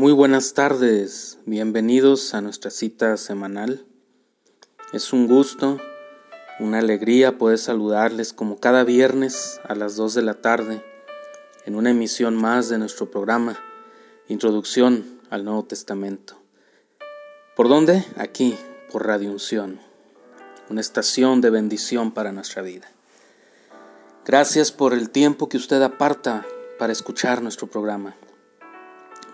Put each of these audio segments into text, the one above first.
Muy buenas tardes, bienvenidos a nuestra cita semanal. Es un gusto, una alegría poder saludarles como cada viernes a las 2 de la tarde en una emisión más de nuestro programa Introducción al Nuevo Testamento. ¿Por dónde? Aquí, por Radio Unción, una estación de bendición para nuestra vida. Gracias por el tiempo que usted aparta para escuchar nuestro programa.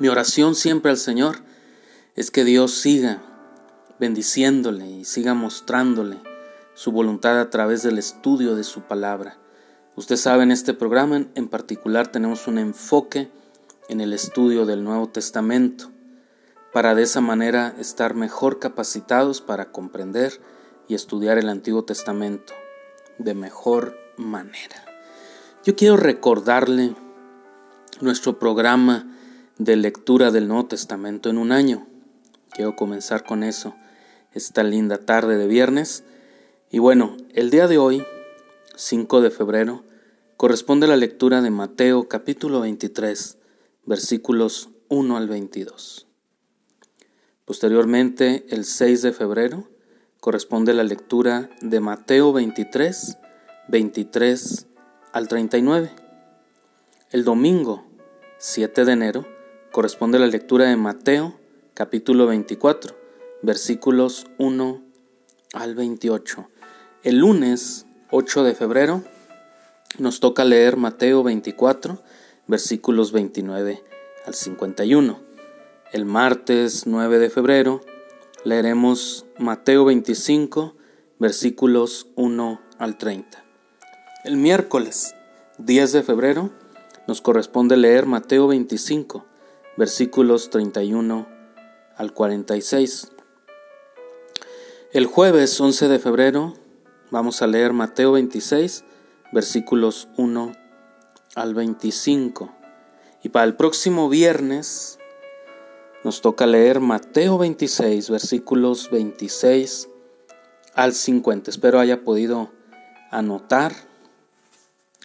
Mi oración siempre al Señor es que Dios siga bendiciéndole y siga mostrándole su voluntad a través del estudio de su palabra. Usted sabe, en este programa en particular tenemos un enfoque en el estudio del Nuevo Testamento, para de esa manera estar mejor capacitados para comprender y estudiar el Antiguo Testamento de mejor manera. Yo quiero recordarle nuestro programa de lectura del Nuevo Testamento en un año. Quiero comenzar con eso esta linda tarde de viernes. Y bueno, el día de hoy, 5 de febrero, corresponde la lectura de Mateo capítulo 23, versículos 1 al 22. Posteriormente, el 6 de febrero, corresponde la lectura de Mateo 23, 23 al 39. El domingo 7 de enero corresponde la lectura de Mateo capítulo 24, versículos 1 al 28. El lunes 8 de febrero nos toca leer Mateo 24, versículos 29 al 51. El martes 9 de febrero leeremos Mateo 25, versículos 1 al 30. El miércoles 10 de febrero nos corresponde leer Mateo 25, versículos 31 al 46. El jueves 11 de febrero vamos a leer Mateo 26, versículos 1 al 25. Y para el próximo viernes nos toca leer Mateo 26, versículos 26 al 50. Espero haya podido anotar.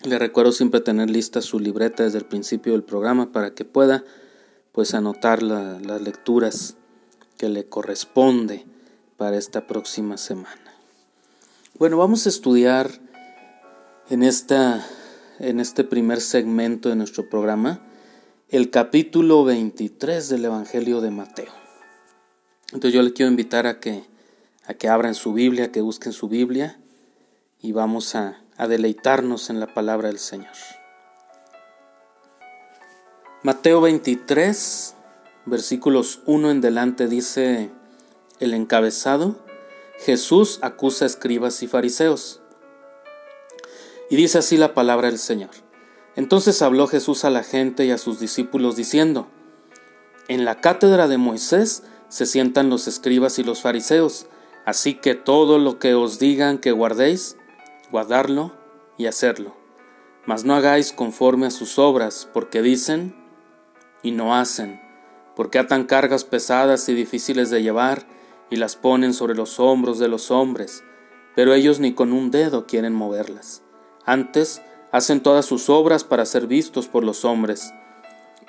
Le recuerdo siempre tener lista su libreta desde el principio del programa para que pueda pues anotar las lecturas que le corresponde para esta próxima semana. Bueno, vamos a estudiar en, esta, en este primer segmento de nuestro programa el capítulo 23 del Evangelio de Mateo. Entonces yo le quiero invitar a que, a que abran su Biblia, que busquen su Biblia y vamos a, a deleitarnos en la palabra del Señor. Mateo 23, versículos 1 en delante dice el encabezado, Jesús acusa a escribas y fariseos. Y dice así la palabra del Señor. Entonces habló Jesús a la gente y a sus discípulos diciendo, En la cátedra de Moisés se sientan los escribas y los fariseos, así que todo lo que os digan que guardéis, guardarlo y hacerlo. Mas no hagáis conforme a sus obras, porque dicen, y no hacen, porque atan cargas pesadas y difíciles de llevar y las ponen sobre los hombros de los hombres, pero ellos ni con un dedo quieren moverlas. Antes hacen todas sus obras para ser vistos por los hombres,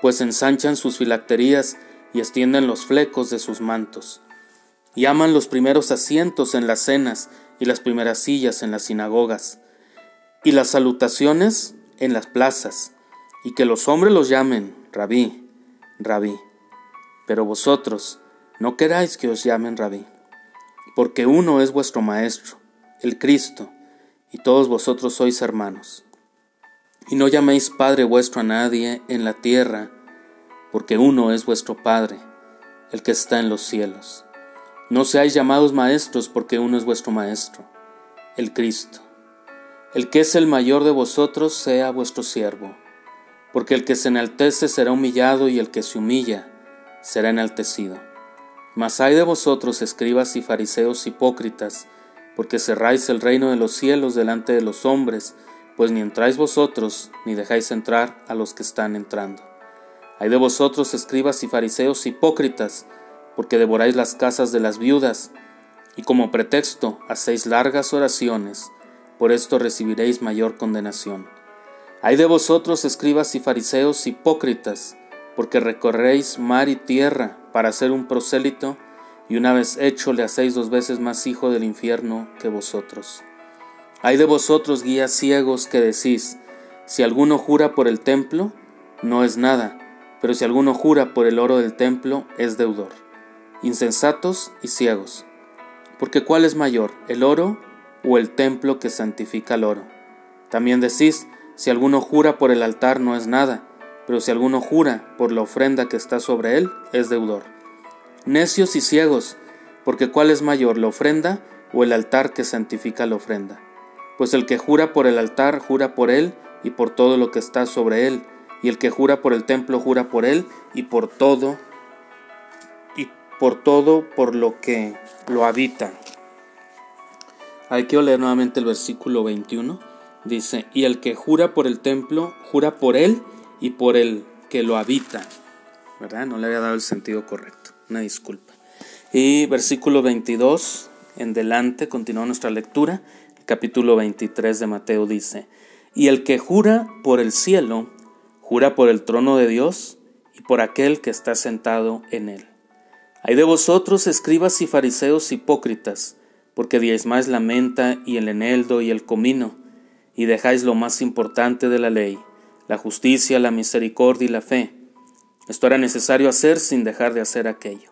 pues ensanchan sus filacterías y extienden los flecos de sus mantos, y aman los primeros asientos en las cenas y las primeras sillas en las sinagogas, y las salutaciones en las plazas, y que los hombres los llamen rabí, rabí. Pero vosotros no queráis que os llamen rabí, porque uno es vuestro Maestro, el Cristo, y todos vosotros sois hermanos. Y no llaméis Padre vuestro a nadie en la tierra, porque uno es vuestro Padre, el que está en los cielos. No seáis llamados maestros, porque uno es vuestro Maestro, el Cristo. El que es el mayor de vosotros sea vuestro siervo porque el que se enaltece será humillado y el que se humilla será enaltecido. Mas hay de vosotros, escribas y fariseos hipócritas, porque cerráis el reino de los cielos delante de los hombres, pues ni entráis vosotros, ni dejáis entrar a los que están entrando. Hay de vosotros, escribas y fariseos hipócritas, porque devoráis las casas de las viudas, y como pretexto hacéis largas oraciones, por esto recibiréis mayor condenación. Hay de vosotros, escribas y fariseos hipócritas, porque recorréis mar y tierra para ser un prosélito, y una vez hecho le hacéis dos veces más hijo del infierno que vosotros. Hay de vosotros guías ciegos que decís, si alguno jura por el templo, no es nada, pero si alguno jura por el oro del templo, es deudor. Insensatos y ciegos. Porque ¿cuál es mayor, el oro o el templo que santifica el oro? También decís, si alguno jura por el altar, no es nada, pero si alguno jura por la ofrenda que está sobre él, es deudor. Necios y ciegos, porque ¿cuál es mayor, la ofrenda o el altar que santifica la ofrenda? Pues el que jura por el altar, jura por él y por todo lo que está sobre él, y el que jura por el templo, jura por él y por todo, y por todo por lo que lo habita. Hay que leer nuevamente el versículo 21. Dice, y el que jura por el templo, jura por él y por el que lo habita. ¿Verdad? No le había dado el sentido correcto. Una disculpa. Y versículo 22 en delante, continúa nuestra lectura. El capítulo 23 de Mateo dice, y el que jura por el cielo, jura por el trono de Dios y por aquel que está sentado en él. Hay de vosotros, escribas y fariseos hipócritas, porque diezmáis la menta y el eneldo y el comino, y dejáis lo más importante de la ley, la justicia, la misericordia y la fe. Esto era necesario hacer sin dejar de hacer aquello.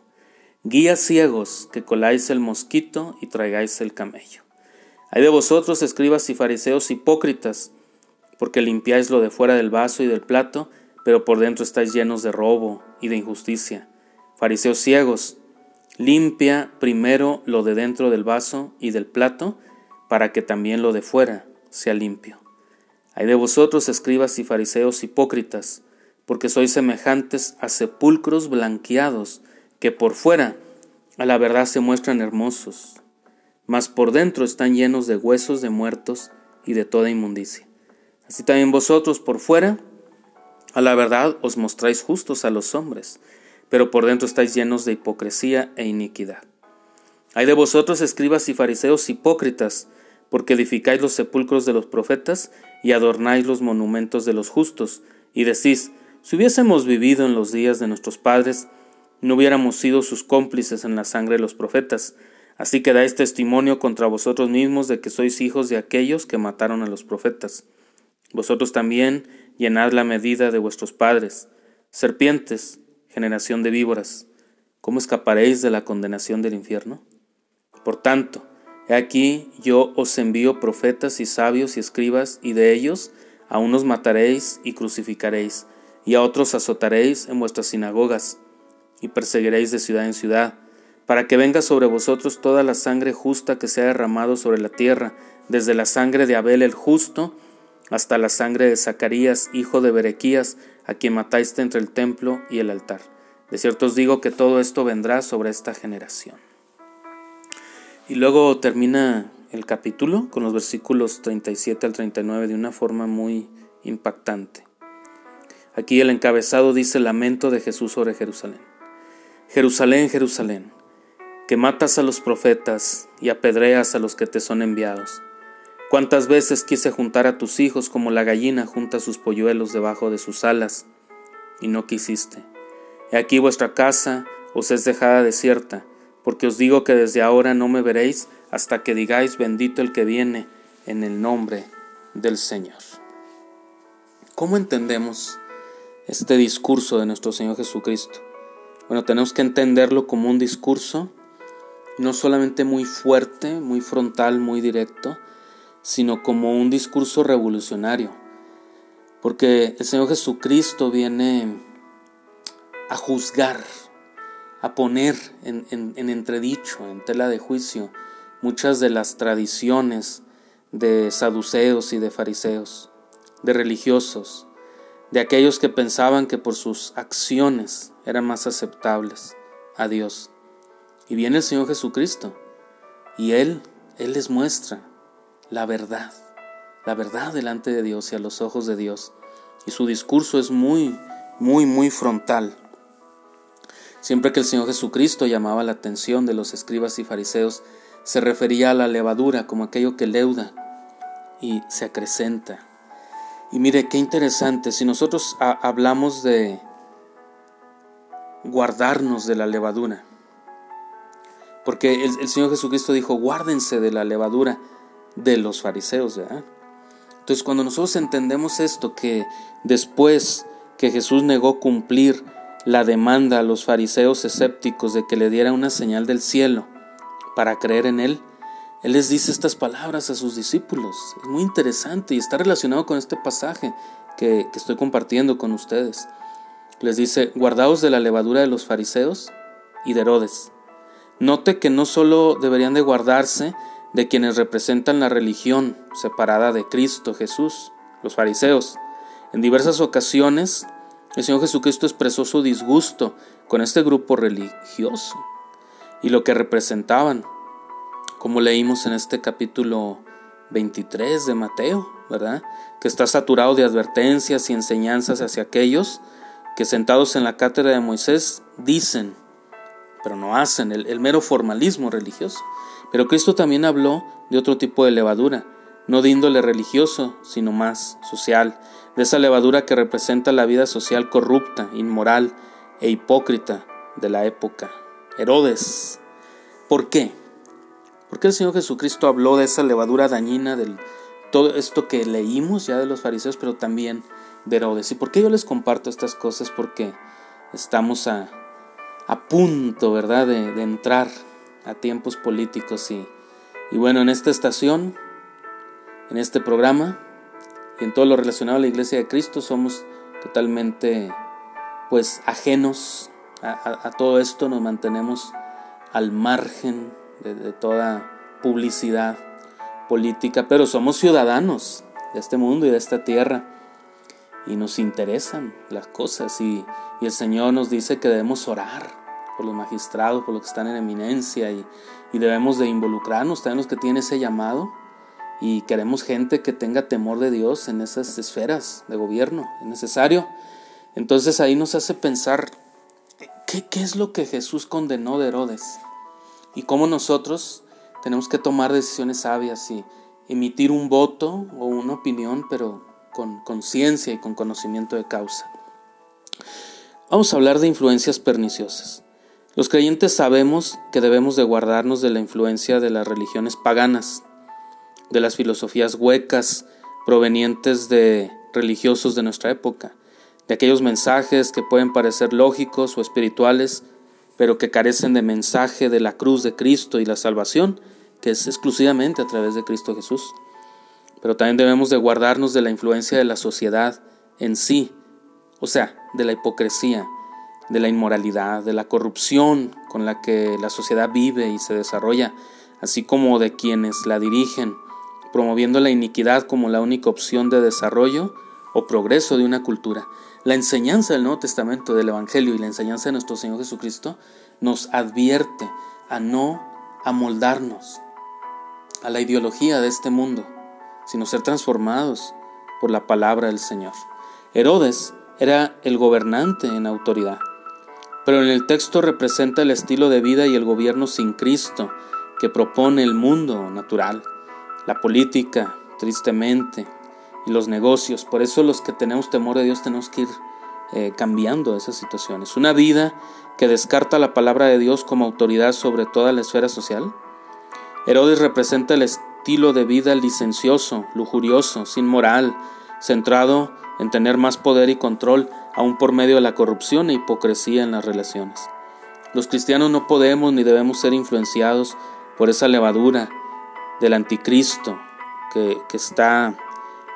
Guías ciegos, que coláis el mosquito y traigáis el camello. Hay de vosotros, escribas y fariseos hipócritas, porque limpiáis lo de fuera del vaso y del plato, pero por dentro estáis llenos de robo y de injusticia. Fariseos ciegos, limpia primero lo de dentro del vaso y del plato, para que también lo de fuera sea limpio. Hay de vosotros, escribas y fariseos hipócritas, porque sois semejantes a sepulcros blanqueados, que por fuera a la verdad se muestran hermosos, mas por dentro están llenos de huesos de muertos y de toda inmundicia. Así también vosotros por fuera, a la verdad os mostráis justos a los hombres, pero por dentro estáis llenos de hipocresía e iniquidad. Hay de vosotros, escribas y fariseos hipócritas, porque edificáis los sepulcros de los profetas y adornáis los monumentos de los justos, y decís, si hubiésemos vivido en los días de nuestros padres, no hubiéramos sido sus cómplices en la sangre de los profetas, así que dais testimonio contra vosotros mismos de que sois hijos de aquellos que mataron a los profetas. Vosotros también llenad la medida de vuestros padres. Serpientes, generación de víboras, ¿cómo escaparéis de la condenación del infierno? Por tanto, aquí yo os envío profetas y sabios y escribas, y de ellos a unos mataréis y crucificaréis, y a otros azotaréis en vuestras sinagogas, y perseguiréis de ciudad en ciudad, para que venga sobre vosotros toda la sangre justa que se ha derramado sobre la tierra, desde la sangre de Abel el justo, hasta la sangre de Zacarías, hijo de Berequías, a quien mataste entre el templo y el altar. De cierto os digo que todo esto vendrá sobre esta generación. Y luego termina el capítulo con los versículos 37 al 39 de una forma muy impactante. Aquí el encabezado dice lamento de Jesús sobre Jerusalén. Jerusalén, Jerusalén, que matas a los profetas y apedreas a los que te son enviados. Cuántas veces quise juntar a tus hijos como la gallina junta sus polluelos debajo de sus alas, y no quisiste. He aquí vuestra casa os es dejada desierta, porque os digo que desde ahora no me veréis hasta que digáis bendito el que viene en el nombre del Señor. ¿Cómo entendemos este discurso de nuestro Señor Jesucristo? Bueno, tenemos que entenderlo como un discurso no solamente muy fuerte, muy frontal, muy directo, sino como un discurso revolucionario. Porque el Señor Jesucristo viene a juzgar, a poner en, entredicho, en tela de juicio, muchas de las tradiciones de saduceos y de fariseos, de religiosos, de aquellos que pensaban que por sus acciones eran más aceptables a Dios. Y viene el Señor Jesucristo y Él, Él les muestra la verdad, la verdad delante de Dios y a los ojos de Dios. Y su discurso es muy, muy, muy frontal. Siempre que el Señor Jesucristo llamaba la atención de los escribas y fariseos, se refería a la levadura como aquello que leuda y se acrecenta. Y mire qué interesante, si nosotros hablamos de, guardarnos de la levadura. Porque el, Señor Jesucristo dijo, guárdense de la levadura de los fariseos. ¿verdad? Entonces cuando nosotros entendemos esto, que después que Jesús negó cumplir la demanda a los fariseos escépticos de que le diera una señal del cielo para creer en Él, Él les dice estas palabras a sus discípulos. Es muy interesante y está relacionado con este pasaje que, estoy compartiendo con ustedes. Les dice, guardaos de la levadura de los fariseos y de Herodes. Note que no solo deberían de guardarse de quienes representan la religión separada de Cristo Jesús, los fariseos. En diversas ocasiones, el Señor Jesucristo expresó su disgusto con este grupo religioso y lo que representaban, como leímos en este capítulo 23 de Mateo, ¿verdad? Que está saturado de advertencias y enseñanzas hacia aquellos que sentados en la cátedra de Moisés dicen, pero no hacen, el, mero formalismo religioso. Pero Cristo también habló de otro tipo de levadura, no de índole religioso, sino más social, de esa levadura que representa la vida social corrupta, inmoral e hipócrita de la época. Herodes. ¿Por qué? Porque el Señor Jesucristo habló de esa levadura dañina, de todo esto que leímos ya de los fariseos, pero también de Herodes. ¿Y por qué yo les comparto estas cosas? Porque estamos a, a punto, ¿verdad?, de, entrar a tiempos políticos. Y, y bueno, en esta estación, en este programa y en todo lo relacionado a la iglesia de Cristo, somos totalmente, pues, ajenos a, todo esto, nos mantenemos al margen de, toda publicidad política, pero somos ciudadanos de este mundo y de esta tierra y nos interesan las cosas y, el Señor nos dice que debemos orar por los magistrados, por los que están en eminencia y, debemos de involucrarnos también los que tienen ese llamado y queremos gente que tenga temor de Dios en esas esferas de gobierno, es necesario. Entonces ahí nos hace pensar qué, es lo que Jesús condenó de Herodes y cómo nosotros tenemos que tomar decisiones sabias y emitir un voto o una opinión, pero con conciencia y con conocimiento de causa. Vamos a hablar de influencias perniciosas. Los creyentes sabemos que debemos de guardarnos de la influencia de las religiones paganas, de las filosofías huecas provenientes de religiosos de nuestra época, de aquellos mensajes que pueden parecer lógicos o espirituales, pero que carecen de mensaje de la cruz de Cristo y la salvación, que es exclusivamente a través de Cristo Jesús. Pero también debemos de guardarnos de la influencia de la sociedad en sí, o sea, de la hipocresía, de la inmoralidad, de la corrupción con la que la sociedad vive y se desarrolla, así como de quienes la dirigen, promoviendo la iniquidad como la única opción de desarrollo o progreso de una cultura. La enseñanza del Nuevo Testamento, del Evangelio y la enseñanza de nuestro Señor Jesucristo nos advierte a no amoldarnos a la ideología de este mundo, sino ser transformados por la palabra del Señor. Herodes era el gobernante en autoridad, pero en el texto representa el estilo de vida y el gobierno sin Cristo que propone el mundo natural, la política, tristemente, y los negocios. Por eso los que tenemos temor de Dios tenemos que ir eh, cambiando esas situaciones. Una vida que descarta la palabra de Dios como autoridad sobre toda la esfera social. Herodes representa el, estilo de vida licencioso, lujurioso, sin moral, centrado en tener más poder y control, aún por medio de la corrupción e hipocresía en las relaciones. Los cristianos no podemos ni debemos ser influenciados por esa levadura del anticristo que, que está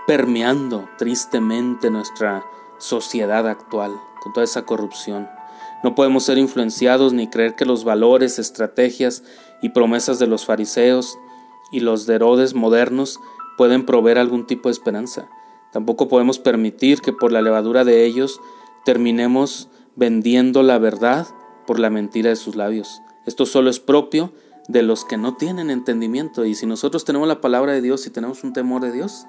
permeando tristemente nuestra sociedad actual con toda esa corrupción. No podemos ser influenciados ni creer que los valores, estrategias y promesas de los fariseos y los de Herodes modernos pueden proveer algún tipo de esperanza. Tampoco podemos permitir que por la levadura de ellos terminemos vendiendo la verdad por la mentira de sus labios. Esto solo es propio de los que no tienen entendimiento y si nosotros tenemos la palabra de Dios y tenemos un temor de Dios,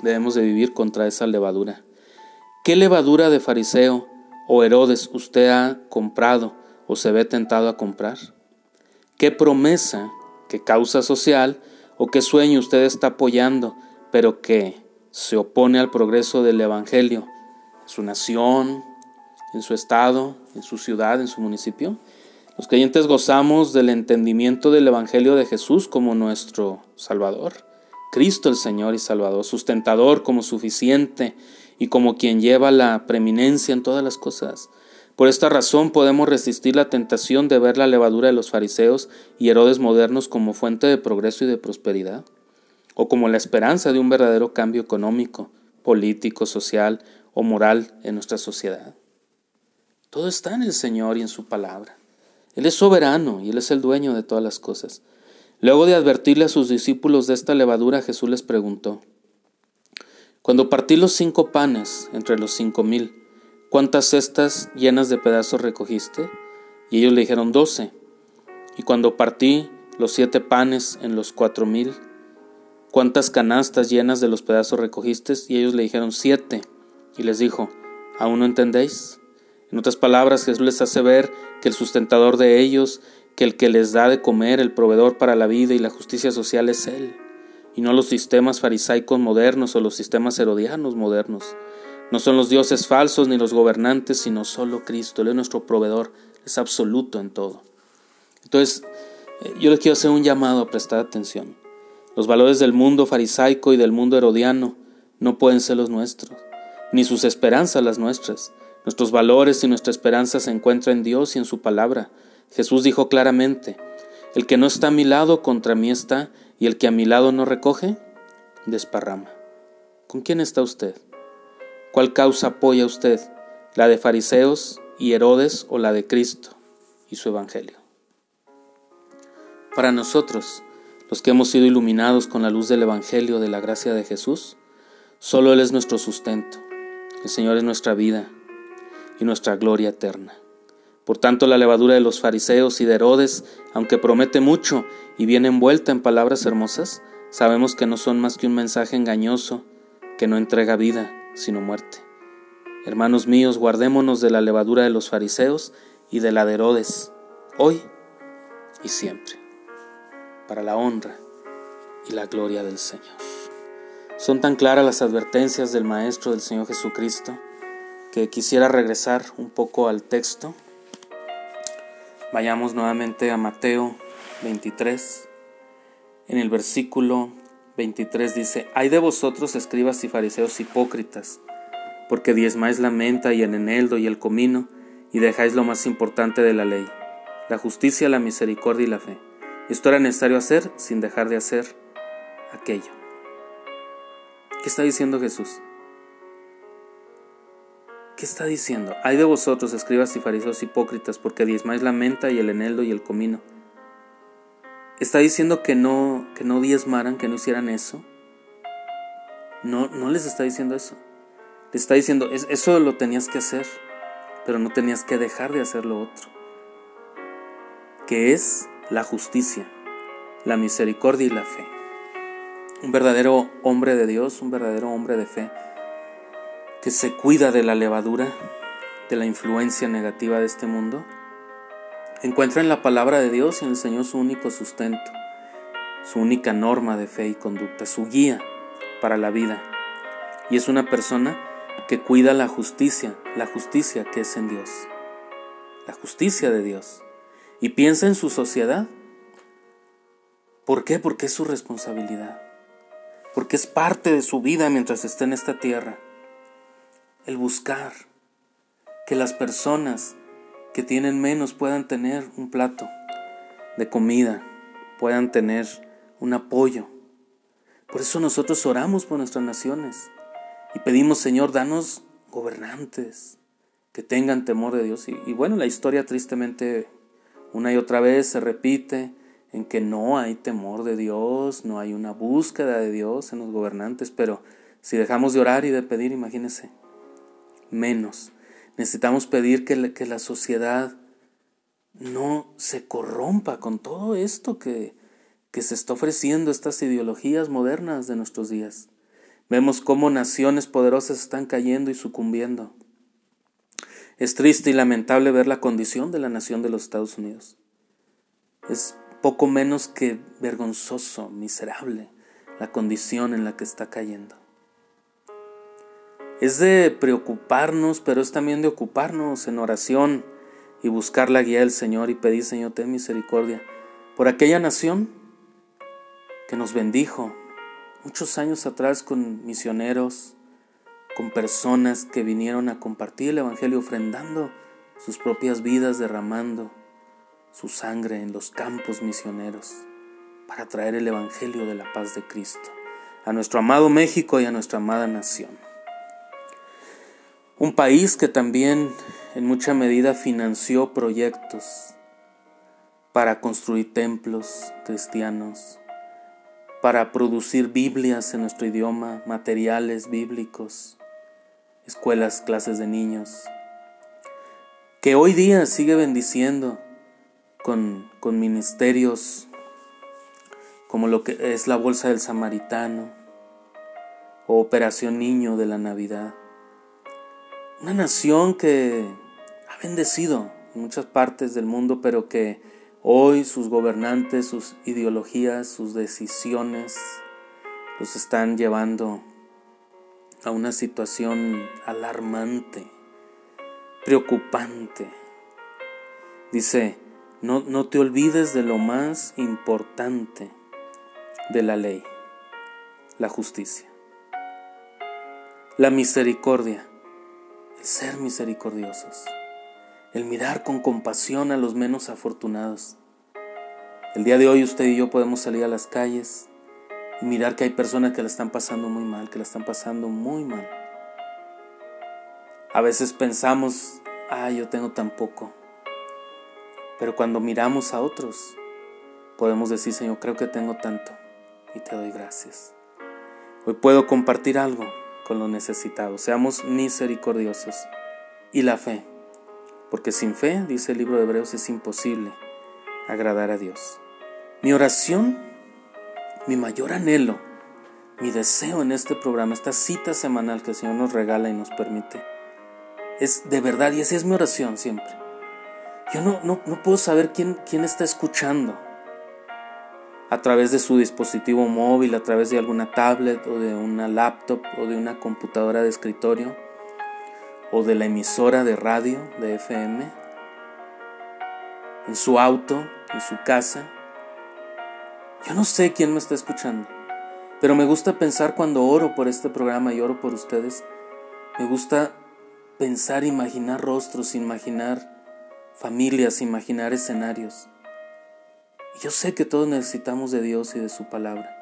debemos de vivir contra esa levadura. ¿Qué levadura de fariseo o Herodes usted ha comprado o se ve tentado a comprar? ¿Qué promesa, qué causa social o qué sueño usted está apoyando, pero que se opone al progreso del Evangelio, su nación, en su estado, en su ciudad, en su municipio. Los creyentes gozamos del entendimiento del Evangelio de Jesús como nuestro Salvador, Cristo el Señor y Salvador, sustentador como suficiente y como quien lleva la preeminencia en todas las cosas. Por esta razón podemos resistir la tentación de ver la levadura de los fariseos y Herodes modernos como fuente de progreso y de prosperidad, o como la esperanza de un verdadero cambio económico, político, social o moral en nuestra sociedad. Todo está en el Señor y en su palabra. Él es soberano y Él es el dueño de todas las cosas. Luego de advertirle a sus discípulos de esta levadura, Jesús les preguntó, Cuando partí los cinco panes entre los cinco mil, ¿Cuántas cestas llenas de pedazos recogiste? Y ellos le dijeron doce. Y cuando partí los siete panes en los cuatro mil, ¿cuántas canastas llenas de los pedazos recogiste? Y ellos le dijeron siete. Y les dijo, ¿aún no entendéis? En otras palabras, Jesús les hace ver que el sustentador de ellos, que el que les da de comer, el proveedor para la vida y la justicia social es Él, y no los sistemas farisaicos modernos o los sistemas herodianos modernos. No son los dioses falsos ni los gobernantes, sino solo Cristo. Él es nuestro proveedor, es absoluto en todo. Entonces, eh, yo les quiero hacer un llamado a prestar atención. Los valores del mundo farisaico y del mundo herodiano no pueden ser los nuestros, ni sus esperanzas las nuestras. Nuestros valores y nuestra esperanza se encuentran en Dios y en su palabra. Jesús dijo claramente, el que no está a mi lado contra mí está, y el que a mi lado no recoge, desparrama. ¿Con quién está usted? ¿Cuál causa apoya usted? ¿La de fariseos y Herodes o la de Cristo y su Evangelio? Para nosotros, los que hemos sido iluminados con la luz del Evangelio de la gracia de Jesús, solo Él es nuestro sustento. El Señor es nuestra vida y nuestra gloria eterna. Por tanto, la levadura de los fariseos y de Herodes, aunque promete mucho y viene envuelta en palabras hermosas, sabemos que no son más que un mensaje engañoso que no entrega vida sino muerte. Hermanos míos, guardémonos de la levadura de los fariseos y de la de Herodes, hoy y siempre, para la honra y la gloria del Señor. Son tan claras las advertencias del Maestro del Señor Jesucristo que quisiera regresar un poco al texto. Vayamos nuevamente a Mateo 23. En el versículo 23 dice, Hay de vosotros, escribas y fariseos hipócritas, porque diezmáis la menta y el eneldo y el comino, y dejáis lo más importante de la ley, la justicia, la misericordia y la fe. Esto era necesario hacer sin dejar de hacer aquello. ¿Qué está diciendo Jesús? ¿Qué está diciendo? Hay de vosotros, escribas y fariseos hipócritas, porque diezmáis la menta y el eneldo y el comino, está diciendo que no, que no diezmaran, que no hicieran eso. No, no les está diciendo eso. Le está diciendo, eso lo tenías que hacer, pero no tenías que dejar de hacer lo otro. Que es la justicia, la misericordia y la fe. Un verdadero hombre de Dios, un verdadero hombre de fe, que se cuida de la levadura, de la influencia negativa de este mundo Encuentra en la palabra de Dios y en el Señor su único sustento, su única norma de fe y conducta, su guía para la vida. Y es una persona que cuida la justicia, la justicia que es en Dios, la justicia de Dios. Y piensa en su sociedad. ¿Por qué? Porque es su responsabilidad. Porque es parte de su vida mientras esté en esta tierra. El buscar que las personas que tienen menos puedan tener un plato de comida, puedan tener un apoyo. Por eso nosotros oramos por nuestras naciones y pedimos, Señor, danos gobernantes que tengan temor de Dios. Y, bueno, la historia tristemente una y otra vez se repite en que no hay temor de Dios, no hay una búsqueda de Dios en los gobernantes, pero si dejamos de orar y de pedir, imagínense, menos Necesitamos pedir que la, que la sociedad no se corrompa con todo esto que, que se está ofreciendo, estas ideologías modernas de nuestros días. Vemos cómo naciones poderosas están cayendo y sucumbiendo. Es triste y lamentable ver la condición de la nación de los Estados Unidos. Es poco menos que vergonzoso, miserable, la condición en la que está cayendo. Es de preocuparnos, pero es también de ocuparnos en oración y buscar la guía del Señor y pedir, Señor, ten misericordia por aquella nación que nos bendijo muchos años atrás con misioneros, con personas que vinieron a compartir el Evangelio ofrendando sus propias vidas, derramando su sangre en los campos misioneros para traer el Evangelio de la paz de Cristo a nuestro amado México y a nuestra amada nación. Un país que también en mucha medida financió proyectos para construir templos cristianos, para producir Biblias en nuestro idioma, materiales bíblicos, escuelas, clases de niños, que hoy día sigue bendiciendo con, con ministerios como lo que es la Bolsa del Samaritano o Operación Niño de la Navidad. Una nación que ha bendecido en muchas partes del mundo, pero que hoy sus gobernantes, sus ideologías, sus decisiones los están llevando a una situación alarmante, preocupante. Dice, no, no te olvides de lo más importante de la ley, la justicia, la misericordia ser misericordiosos, el mirar con compasión a los menos afortunados. El día de hoy usted y yo podemos salir a las calles y mirar que hay personas que la están pasando muy mal, que la están pasando muy mal. A veces pensamos, ah, yo tengo tan poco. Pero cuando miramos a otros, podemos decir, Señor, creo que tengo tanto y te doy gracias. Hoy puedo compartir algo con los necesitados. Seamos misericordiosos. Y la fe. Porque sin fe, dice el libro de Hebreos, es imposible agradar a Dios. Mi oración, mi mayor anhelo, mi deseo en este programa, esta cita semanal que el Señor nos regala y nos permite, es de verdad, y así es mi oración siempre. Yo no, no, no puedo saber quién, quién está escuchando a través de su dispositivo móvil, a través de alguna tablet o de una laptop o de una computadora de escritorio o de la emisora de radio de FM, en su auto, en su casa. Yo no sé quién me está escuchando, pero me gusta pensar cuando oro por este programa y oro por ustedes, me gusta pensar, imaginar rostros, imaginar familias, imaginar escenarios. Y yo sé que todos necesitamos de Dios y de su palabra.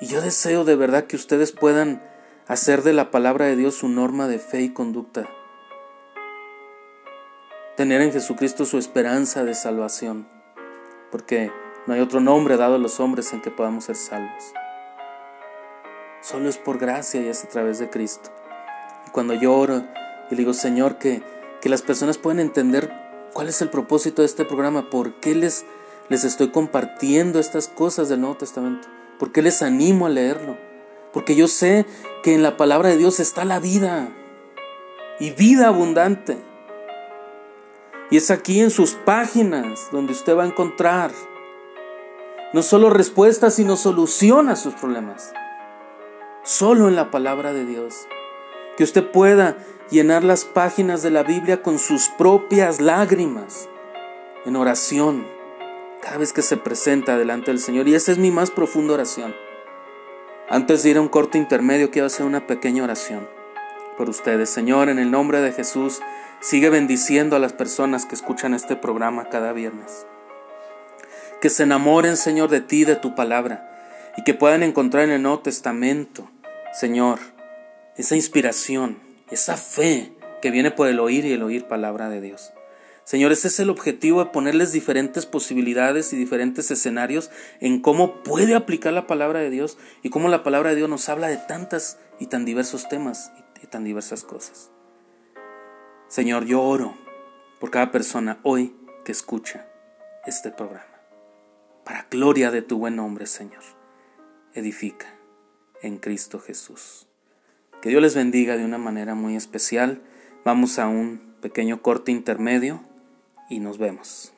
Y yo deseo de verdad que ustedes puedan hacer de la palabra de Dios su norma de fe y conducta. Tener en Jesucristo su esperanza de salvación. Porque no hay otro nombre dado a los hombres en que podamos ser salvos. Solo es por gracia y es a través de Cristo. Y cuando yo oro y digo, Señor, que, que las personas puedan entender cuál es el propósito de este programa, por qué les les estoy compartiendo estas cosas del Nuevo Testamento? ¿Por qué les animo a leerlo? Porque yo sé que en la palabra de Dios está la vida y vida abundante. Y es aquí en sus páginas donde usted va a encontrar no solo respuestas, sino solución a sus problemas. Solo en la palabra de Dios. Que usted pueda llenar las páginas de la Biblia con sus propias lágrimas en oración cada vez que se presenta delante del Señor. Y esa es mi más profunda oración. Antes de ir a un corte intermedio, quiero hacer una pequeña oración por ustedes. Señor, en el nombre de Jesús, sigue bendiciendo a las personas que escuchan este programa cada viernes. Que se enamoren, Señor, de ti, de tu palabra, y que puedan encontrar en el Nuevo Testamento, Señor, esa inspiración, esa fe que viene por el oír y el oír palabra de Dios. Señor, ese es el objetivo de ponerles diferentes posibilidades y diferentes escenarios en cómo puede aplicar la palabra de Dios y cómo la palabra de Dios nos habla de tantas y tan diversos temas y tan diversas cosas. Señor, yo oro por cada persona hoy que escucha este programa. Para gloria de tu buen nombre, Señor. Edifica en Cristo Jesús. Que Dios les bendiga de una manera muy especial. Vamos a un pequeño corte intermedio y nos vemos.